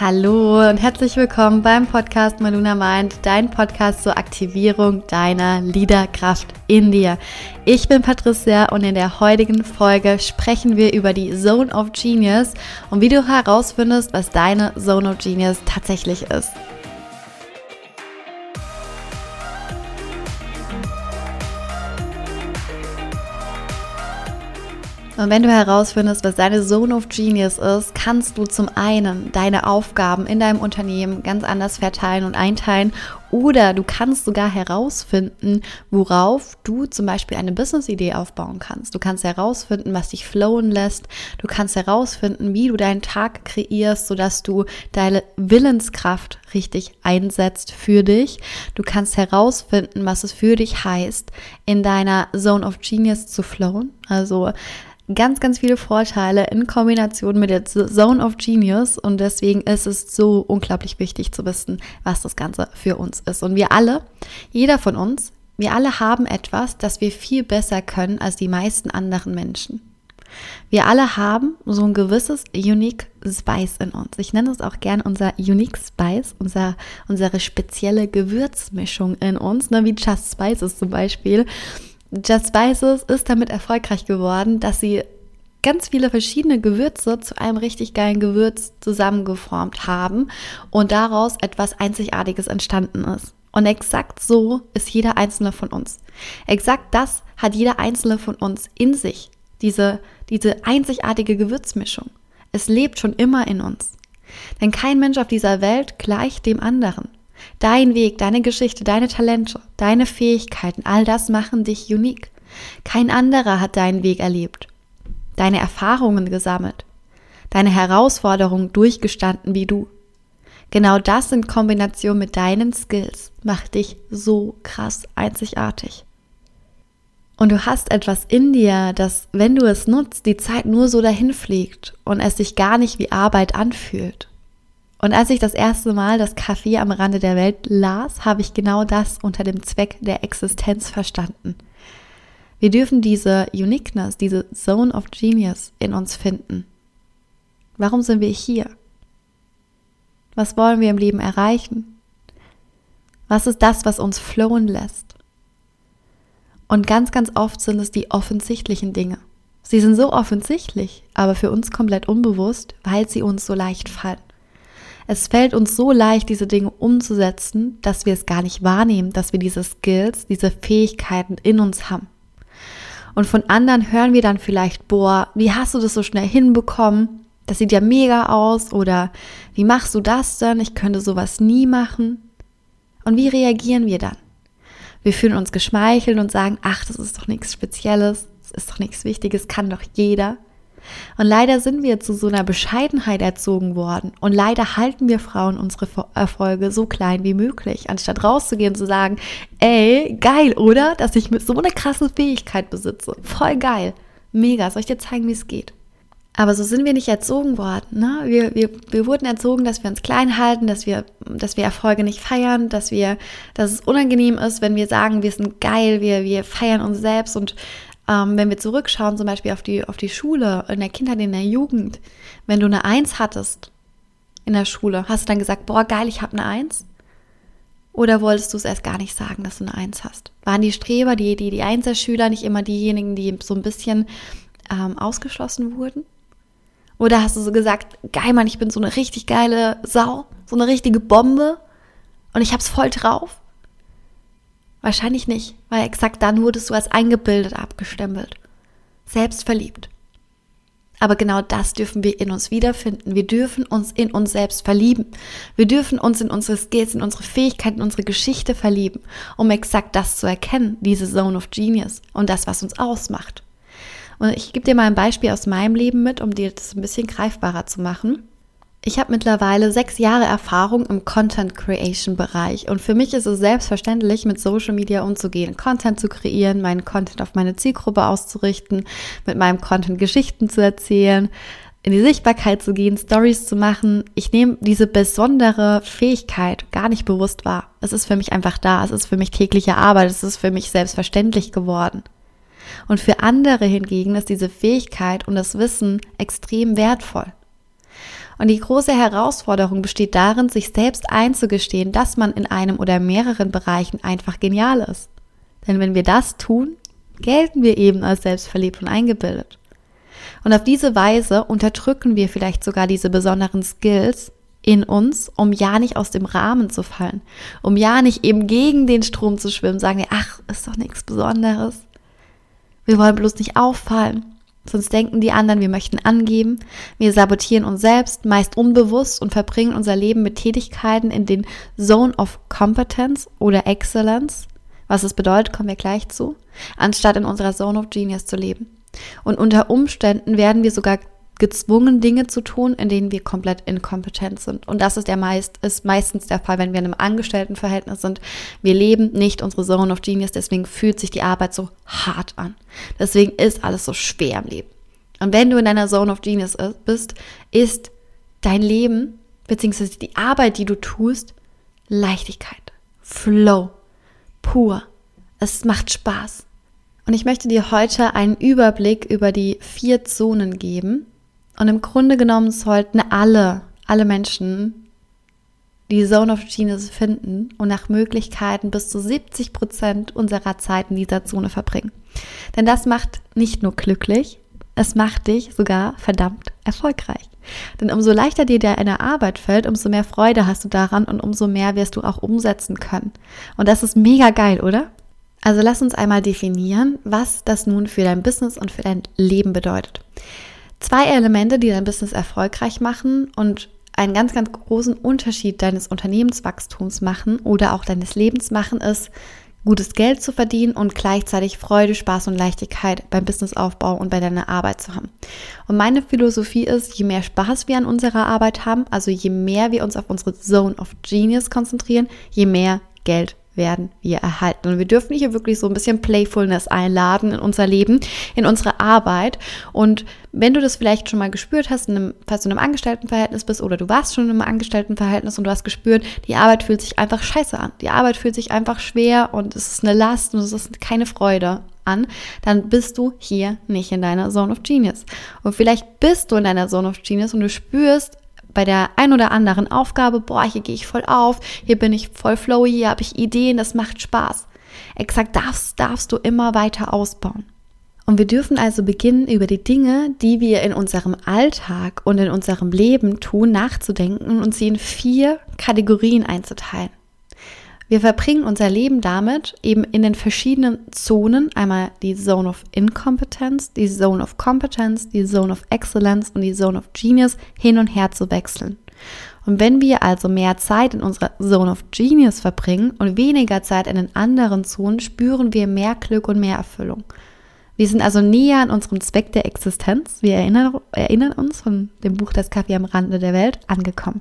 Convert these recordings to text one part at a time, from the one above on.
Hallo und herzlich willkommen beim Podcast Maluna Mind, dein Podcast zur Aktivierung deiner Liederkraft in dir. Ich bin Patricia und in der heutigen Folge sprechen wir über die Zone of Genius und wie du herausfindest, was deine Zone of Genius tatsächlich ist. Und wenn du herausfindest, was deine Zone of Genius ist, kannst du zum einen deine Aufgaben in deinem Unternehmen ganz anders verteilen und einteilen oder du kannst sogar herausfinden, worauf du zum Beispiel eine Business-Idee aufbauen kannst. Du kannst herausfinden, was dich flowen lässt. Du kannst herausfinden, wie du deinen Tag kreierst, sodass du deine Willenskraft richtig einsetzt für dich. Du kannst herausfinden, was es für dich heißt, in deiner Zone of Genius zu flowen. Also ganz, ganz viele Vorteile in Kombination mit der Zone of Genius und deswegen ist es so unglaublich wichtig zu wissen, was das Ganze für uns ist. Und wir alle, jeder von uns, wir alle haben etwas, das wir viel besser können als die meisten anderen Menschen. Wir alle haben so ein gewisses Unique Spice in uns. Ich nenne es auch gern unser Unique Spice, unser, unsere spezielle Gewürzmischung in uns, ne, wie Just Spices zum Beispiel. Just Spices ist damit erfolgreich geworden, dass sie ganz viele verschiedene Gewürze zu einem richtig geilen Gewürz zusammengeformt haben und daraus etwas Einzigartiges entstanden ist. Und exakt so ist jeder einzelne von uns. Exakt das hat jeder einzelne von uns in sich. Diese, diese einzigartige Gewürzmischung. Es lebt schon immer in uns. Denn kein Mensch auf dieser Welt gleicht dem anderen. Dein Weg, deine Geschichte, deine Talente, deine Fähigkeiten, all das machen dich unique. Kein anderer hat deinen Weg erlebt, deine Erfahrungen gesammelt, deine Herausforderungen durchgestanden wie du. Genau das in Kombination mit deinen Skills macht dich so krass einzigartig. Und du hast etwas in dir, das, wenn du es nutzt, die Zeit nur so dahin fliegt und es sich gar nicht wie Arbeit anfühlt. Und als ich das erste Mal das Café am Rande der Welt las, habe ich genau das unter dem Zweck der Existenz verstanden. Wir dürfen diese Uniqueness, diese Zone of Genius in uns finden. Warum sind wir hier? Was wollen wir im Leben erreichen? Was ist das, was uns flowen lässt? Und ganz, ganz oft sind es die offensichtlichen Dinge. Sie sind so offensichtlich, aber für uns komplett unbewusst, weil sie uns so leicht fallen. Es fällt uns so leicht, diese Dinge umzusetzen, dass wir es gar nicht wahrnehmen, dass wir diese Skills, diese Fähigkeiten in uns haben. Und von anderen hören wir dann vielleicht, boah, wie hast du das so schnell hinbekommen? Das sieht ja mega aus. Oder wie machst du das denn? Ich könnte sowas nie machen. Und wie reagieren wir dann? Wir fühlen uns geschmeichelt und sagen, ach, das ist doch nichts Spezielles, das ist doch nichts Wichtiges, kann doch jeder. Und leider sind wir zu so einer Bescheidenheit erzogen worden. Und leider halten wir Frauen unsere Erfolge so klein wie möglich, anstatt rauszugehen und zu sagen, ey, geil, oder? Dass ich so einer krassen Fähigkeit besitze. Voll geil. Mega. Soll ich dir zeigen, wie es geht? Aber so sind wir nicht erzogen worden. Ne? Wir, wir, wir wurden erzogen, dass wir uns klein halten, dass wir, dass wir Erfolge nicht feiern, dass wir, dass es unangenehm ist, wenn wir sagen, wir sind geil, wir, wir feiern uns selbst und ähm, wenn wir zurückschauen, zum Beispiel auf die, auf die Schule, in der Kindheit, in der Jugend, wenn du eine Eins hattest in der Schule, hast du dann gesagt, boah, geil, ich habe eine Eins? Oder wolltest du es erst gar nicht sagen, dass du eine Eins hast? Waren die Streber, die, die, die Einserschüler nicht immer diejenigen, die so ein bisschen ähm, ausgeschlossen wurden? Oder hast du so gesagt, geil, Mann, ich bin so eine richtig geile Sau, so eine richtige Bombe und ich hab's voll drauf? Wahrscheinlich nicht, weil exakt dann wurdest du als eingebildet abgestempelt. Selbstverliebt. Aber genau das dürfen wir in uns wiederfinden. Wir dürfen uns in uns selbst verlieben. Wir dürfen uns in unsere Skills, in unsere Fähigkeiten, in unsere Geschichte verlieben, um exakt das zu erkennen, diese Zone of Genius und das, was uns ausmacht. Und ich gebe dir mal ein Beispiel aus meinem Leben mit, um dir das ein bisschen greifbarer zu machen. Ich habe mittlerweile sechs Jahre Erfahrung im Content Creation Bereich und für mich ist es selbstverständlich, mit Social Media umzugehen, Content zu kreieren, meinen Content auf meine Zielgruppe auszurichten, mit meinem Content Geschichten zu erzählen, in die Sichtbarkeit zu gehen, Stories zu machen. Ich nehme diese besondere Fähigkeit gar nicht bewusst wahr. Es ist für mich einfach da, es ist für mich tägliche Arbeit, es ist für mich selbstverständlich geworden. Und für andere hingegen ist diese Fähigkeit und das Wissen extrem wertvoll. Und die große Herausforderung besteht darin, sich selbst einzugestehen, dass man in einem oder mehreren Bereichen einfach genial ist. Denn wenn wir das tun, gelten wir eben als selbstverliebt und eingebildet. Und auf diese Weise unterdrücken wir vielleicht sogar diese besonderen Skills in uns, um ja nicht aus dem Rahmen zu fallen, um ja nicht eben gegen den Strom zu schwimmen, sagen wir, ach, ist doch nichts Besonderes. Wir wollen bloß nicht auffallen. Sonst denken die anderen, wir möchten angeben. Wir sabotieren uns selbst, meist unbewusst und verbringen unser Leben mit Tätigkeiten in den Zone of Competence oder Excellence. Was es bedeutet, kommen wir gleich zu. Anstatt in unserer Zone of Genius zu leben. Und unter Umständen werden wir sogar gezwungen, Dinge zu tun, in denen wir komplett inkompetent sind. Und das ist, der meist, ist meistens der Fall, wenn wir in einem Angestelltenverhältnis sind. Wir leben nicht unsere Zone of Genius, deswegen fühlt sich die Arbeit so hart an. Deswegen ist alles so schwer im Leben. Und wenn du in deiner Zone of Genius bist, ist dein Leben, beziehungsweise die Arbeit, die du tust, Leichtigkeit, Flow, pur. Es macht Spaß. Und ich möchte dir heute einen Überblick über die vier Zonen geben, und im Grunde genommen sollten alle, alle Menschen die Zone of Genius finden und nach Möglichkeiten bis zu 70 Prozent unserer Zeit in dieser Zone verbringen. Denn das macht nicht nur glücklich, es macht dich sogar verdammt erfolgreich. Denn umso leichter dir deine Arbeit fällt, umso mehr Freude hast du daran und umso mehr wirst du auch umsetzen können. Und das ist mega geil, oder? Also lass uns einmal definieren, was das nun für dein Business und für dein Leben bedeutet. Zwei Elemente, die dein Business erfolgreich machen und einen ganz, ganz großen Unterschied deines Unternehmenswachstums machen oder auch deines Lebens machen, ist, gutes Geld zu verdienen und gleichzeitig Freude, Spaß und Leichtigkeit beim Businessaufbau und bei deiner Arbeit zu haben. Und meine Philosophie ist, je mehr Spaß wir an unserer Arbeit haben, also je mehr wir uns auf unsere Zone of Genius konzentrieren, je mehr Geld werden wir erhalten. Und wir dürfen hier wirklich so ein bisschen Playfulness einladen in unser Leben, in unsere Arbeit. Und wenn du das vielleicht schon mal gespürt hast, einem, falls du in einem Angestelltenverhältnis bist oder du warst schon in einem Angestelltenverhältnis und du hast gespürt, die Arbeit fühlt sich einfach scheiße an. Die Arbeit fühlt sich einfach schwer und es ist eine Last und es ist keine Freude an, dann bist du hier nicht in deiner Zone of Genius. Und vielleicht bist du in deiner Zone of Genius und du spürst, bei der ein oder anderen Aufgabe, boah, hier gehe ich voll auf, hier bin ich voll flowy, hier habe ich Ideen, das macht Spaß. Exakt das darfst du immer weiter ausbauen. Und wir dürfen also beginnen, über die Dinge, die wir in unserem Alltag und in unserem Leben tun, nachzudenken und sie in vier Kategorien einzuteilen. Wir verbringen unser Leben damit, eben in den verschiedenen Zonen, einmal die Zone of Incompetence, die Zone of Competence, die Zone of Excellence und die Zone of Genius hin und her zu wechseln. Und wenn wir also mehr Zeit in unserer Zone of Genius verbringen und weniger Zeit in den anderen Zonen, spüren wir mehr Glück und mehr Erfüllung. Wir sind also näher an unserem Zweck der Existenz, wir erinnern, erinnern uns von dem Buch Das Kaffee am Rande der Welt, angekommen.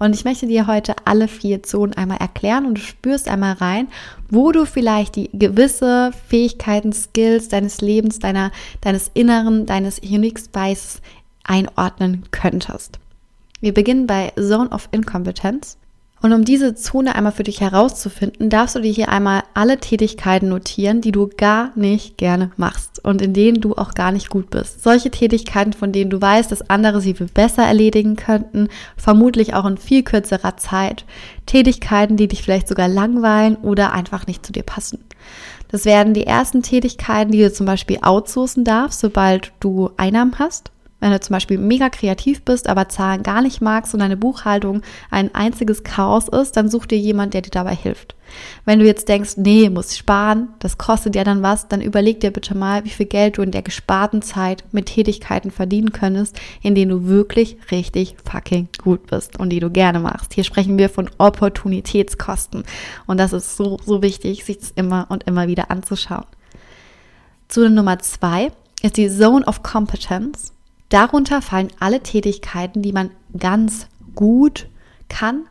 Und ich möchte dir heute alle vier Zonen einmal erklären und du spürst einmal rein, wo du vielleicht die gewisse Fähigkeiten, Skills deines Lebens, deiner, deines Inneren, deines Unique Spice einordnen könntest. Wir beginnen bei Zone of Incompetence. Und um diese Zone einmal für dich herauszufinden, darfst du dir hier einmal alle Tätigkeiten notieren, die du gar nicht gerne machst und in denen du auch gar nicht gut bist. Solche Tätigkeiten, von denen du weißt, dass andere sie viel besser erledigen könnten, vermutlich auch in viel kürzerer Zeit. Tätigkeiten, die dich vielleicht sogar langweilen oder einfach nicht zu dir passen. Das werden die ersten Tätigkeiten, die du zum Beispiel outsourcen darfst, sobald du Einnahmen hast. Wenn du zum Beispiel mega kreativ bist, aber Zahlen gar nicht magst und deine Buchhaltung ein einziges Chaos ist, dann such dir jemand, der dir dabei hilft. Wenn du jetzt denkst, nee, muss sparen, das kostet ja dann was, dann überleg dir bitte mal, wie viel Geld du in der gesparten Zeit mit Tätigkeiten verdienen könntest, in denen du wirklich richtig fucking gut bist und die du gerne machst. Hier sprechen wir von Opportunitätskosten und das ist so, so wichtig, sich immer und immer wieder anzuschauen. Zone Nummer zwei ist die Zone of Competence. Darunter fallen alle Tätigkeiten, die man ganz gut kann,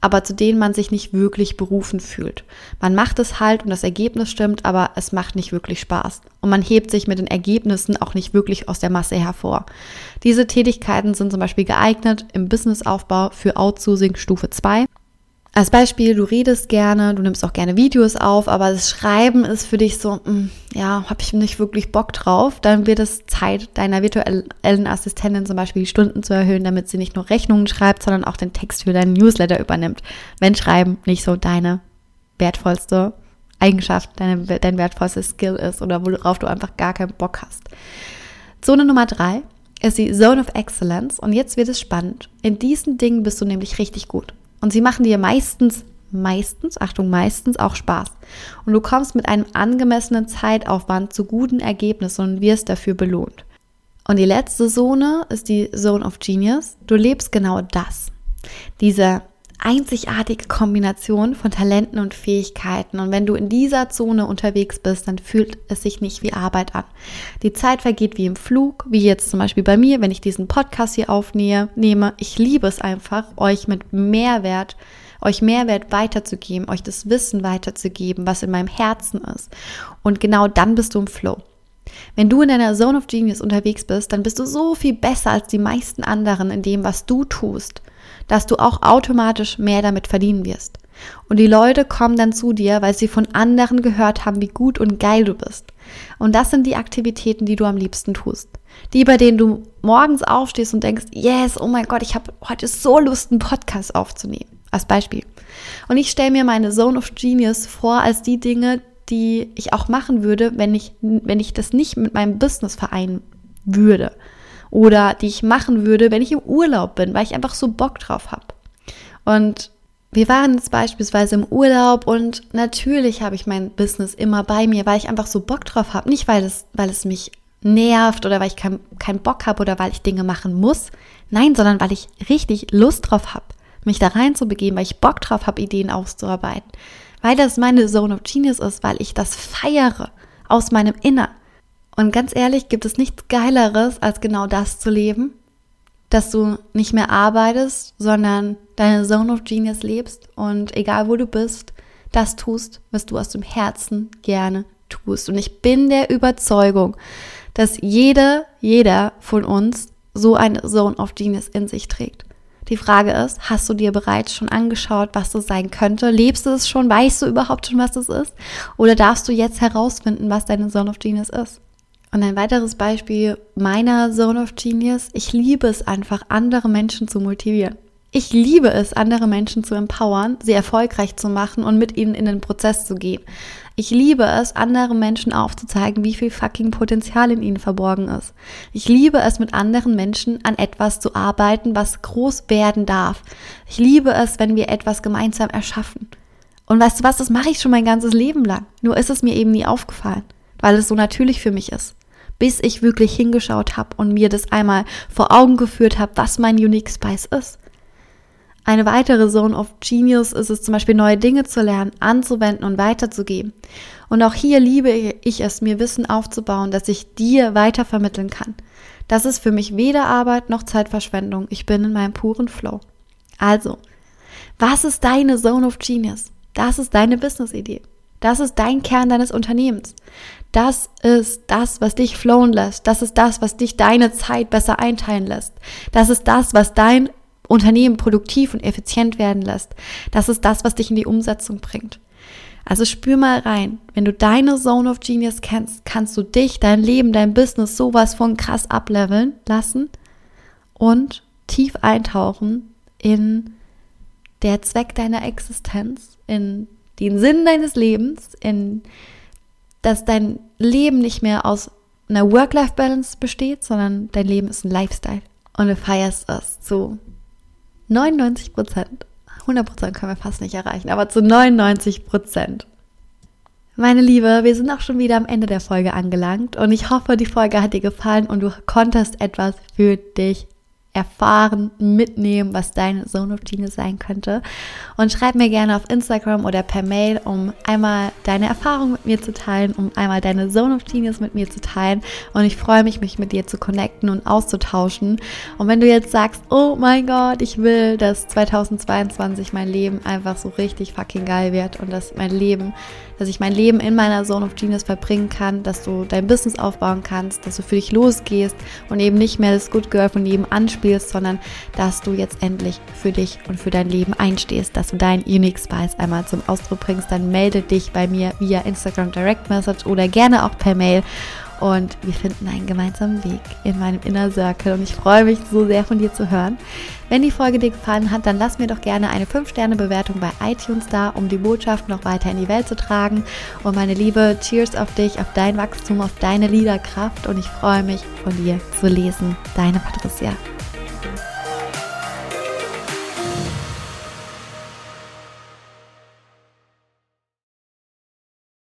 aber zu denen man sich nicht wirklich berufen fühlt. Man macht es halt und das Ergebnis stimmt, aber es macht nicht wirklich Spaß. Und man hebt sich mit den Ergebnissen auch nicht wirklich aus der Masse hervor. Diese Tätigkeiten sind zum Beispiel geeignet im Businessaufbau für Outsourcing Stufe 2 Als Beispiel, du redest gerne, du nimmst auch gerne Videos auf, aber das Schreiben ist für dich so, mh, mm, ja, habe ich nicht wirklich Bock drauf. Dann wird es Zeit, deiner virtuellen Assistentin zum Beispiel die Stunden zu erhöhen, damit sie nicht nur Rechnungen schreibt, sondern auch den Text für deinen Newsletter übernimmt. Wenn Schreiben nicht so deine wertvollste Eigenschaft, deine, dein wertvollstes Skill ist oder worauf du einfach gar keinen Bock hast. Zone Nummer drei ist die Zone of Excellence und jetzt wird es spannend. In diesen Dingen bist du nämlich richtig gut. Und sie machen dir meistens, meistens, Achtung, meistens auch Spaß. Und du kommst mit einem angemessenen Zeitaufwand zu guten Ergebnissen und wirst dafür belohnt. Und die letzte Zone ist die Zone of Genius. Du lebst genau das. Diese einzigartige Kombination von Talenten und Fähigkeiten. Und wenn du in dieser Zone unterwegs bist, dann fühlt es sich nicht wie Arbeit an. Die Zeit vergeht wie im Flug, wie jetzt zum Beispiel bei mir, wenn ich diesen Podcast hier aufnehme. Ich liebe es einfach, euch mit Mehrwert euch Mehrwert weiterzugeben, euch das Wissen weiterzugeben, was in meinem Herzen ist. Und genau dann bist du im Flow. Wenn du in deiner Zone of Genius unterwegs bist, dann bist du so viel besser als die meisten anderen in dem, was du tust dass du auch automatisch mehr damit verdienen wirst. Und die Leute kommen dann zu dir, weil sie von anderen gehört haben, wie gut und geil du bist. Und das sind die Aktivitäten, die du am liebsten tust. Die, bei denen du morgens aufstehst und denkst, yes, oh mein Gott, ich habe heute so Lust, einen Podcast aufzunehmen. Als Beispiel. Und ich stelle mir meine Zone of Genius vor als die Dinge, die ich auch machen würde, wenn ich, wenn ich das nicht mit meinem Business vereinen würde oder die ich machen würde, wenn ich im Urlaub bin, weil ich einfach so Bock drauf habe. Und wir waren jetzt beispielsweise im Urlaub und natürlich habe ich mein Business immer bei mir, weil ich einfach so Bock drauf habe. Nicht, weil es, weil es mich nervt oder weil ich keinen kein Bock habe oder weil ich Dinge machen muss. Nein, sondern weil ich richtig Lust drauf habe, mich da reinzubegeben, weil ich Bock drauf habe, Ideen auszuarbeiten. Weil das meine Zone of Genius ist, weil ich das feiere aus meinem Innern. Und ganz ehrlich, gibt es nichts Geileres, als genau das zu leben, dass du nicht mehr arbeitest, sondern deine Zone of Genius lebst und egal wo du bist, das tust, was du aus dem Herzen gerne tust. Und ich bin der Überzeugung, dass jeder, jeder von uns so eine Zone of Genius in sich trägt. Die Frage ist, hast du dir bereits schon angeschaut, was das sein könnte? Lebst du es schon? Weißt du überhaupt schon, was das ist? Oder darfst du jetzt herausfinden, was deine Zone of Genius ist? Und ein weiteres Beispiel meiner Zone of Genius. Ich liebe es einfach, andere Menschen zu motivieren. Ich liebe es, andere Menschen zu empowern, sie erfolgreich zu machen und mit ihnen in den Prozess zu gehen. Ich liebe es, anderen Menschen aufzuzeigen, wie viel fucking Potenzial in ihnen verborgen ist. Ich liebe es, mit anderen Menschen an etwas zu arbeiten, was groß werden darf. Ich liebe es, wenn wir etwas gemeinsam erschaffen. Und weißt du was, das mache ich schon mein ganzes Leben lang. Nur ist es mir eben nie aufgefallen, weil es so natürlich für mich ist bis ich wirklich hingeschaut habe und mir das einmal vor Augen geführt habe, was mein Unique Spice ist. Eine weitere Zone of Genius ist es zum Beispiel, neue Dinge zu lernen, anzuwenden und weiterzugeben. Und auch hier liebe ich es, mir Wissen aufzubauen, das ich dir weitervermitteln kann. Das ist für mich weder Arbeit noch Zeitverschwendung. Ich bin in meinem puren Flow. Also, was ist deine Zone of Genius? Das ist deine Business-Idee. Das ist dein Kern deines Unternehmens. Das ist das, was dich flowen lässt. Das ist das, was dich deine Zeit besser einteilen lässt. Das ist das, was dein Unternehmen produktiv und effizient werden lässt. Das ist das, was dich in die Umsetzung bringt. Also spür mal rein. Wenn du deine Zone of Genius kennst, kannst du dich, dein Leben, dein Business sowas von krass ableveln lassen und tief eintauchen in der Zweck deiner Existenz, in den Sinn deines Lebens, in dass dein Leben nicht mehr aus einer Work-Life-Balance besteht, sondern dein Leben ist ein Lifestyle. Und du feierst es zu 99 Prozent. 100 Prozent können wir fast nicht erreichen, aber zu 99 Prozent. Meine Liebe, wir sind auch schon wieder am Ende der Folge angelangt und ich hoffe, die Folge hat dir gefallen und du konntest etwas für dich erfahren, mitnehmen, was deine Zone of Genius sein könnte. Und schreib mir gerne auf Instagram oder per Mail, um einmal deine Erfahrung mit mir zu teilen, um einmal deine Zone of Genius mit mir zu teilen. Und ich freue mich, mich mit dir zu connecten und auszutauschen. Und wenn du jetzt sagst, oh mein Gott, ich will, dass 2022 mein Leben einfach so richtig fucking geil wird und dass mein Leben dass ich mein Leben in meiner Zone of Genius verbringen kann, dass du dein Business aufbauen kannst, dass du für dich losgehst und eben nicht mehr das Good Girl von jedem anspielst, sondern dass du jetzt endlich für dich und für dein Leben einstehst, dass du dein Unique Spice einmal zum Ausdruck bringst, dann melde dich bei mir via Instagram Direct Message oder gerne auch per Mail und wir finden einen gemeinsamen Weg in meinem Inner Circle und ich freue mich so sehr von dir zu hören. Wenn die Folge dir gefallen hat, dann lass mir doch gerne eine 5-Sterne-Bewertung bei iTunes da, um die Botschaft noch weiter in die Welt zu tragen. Und meine Liebe, Cheers auf dich, auf dein Wachstum, auf deine Liederkraft und ich freue mich von dir zu lesen. Deine Patricia.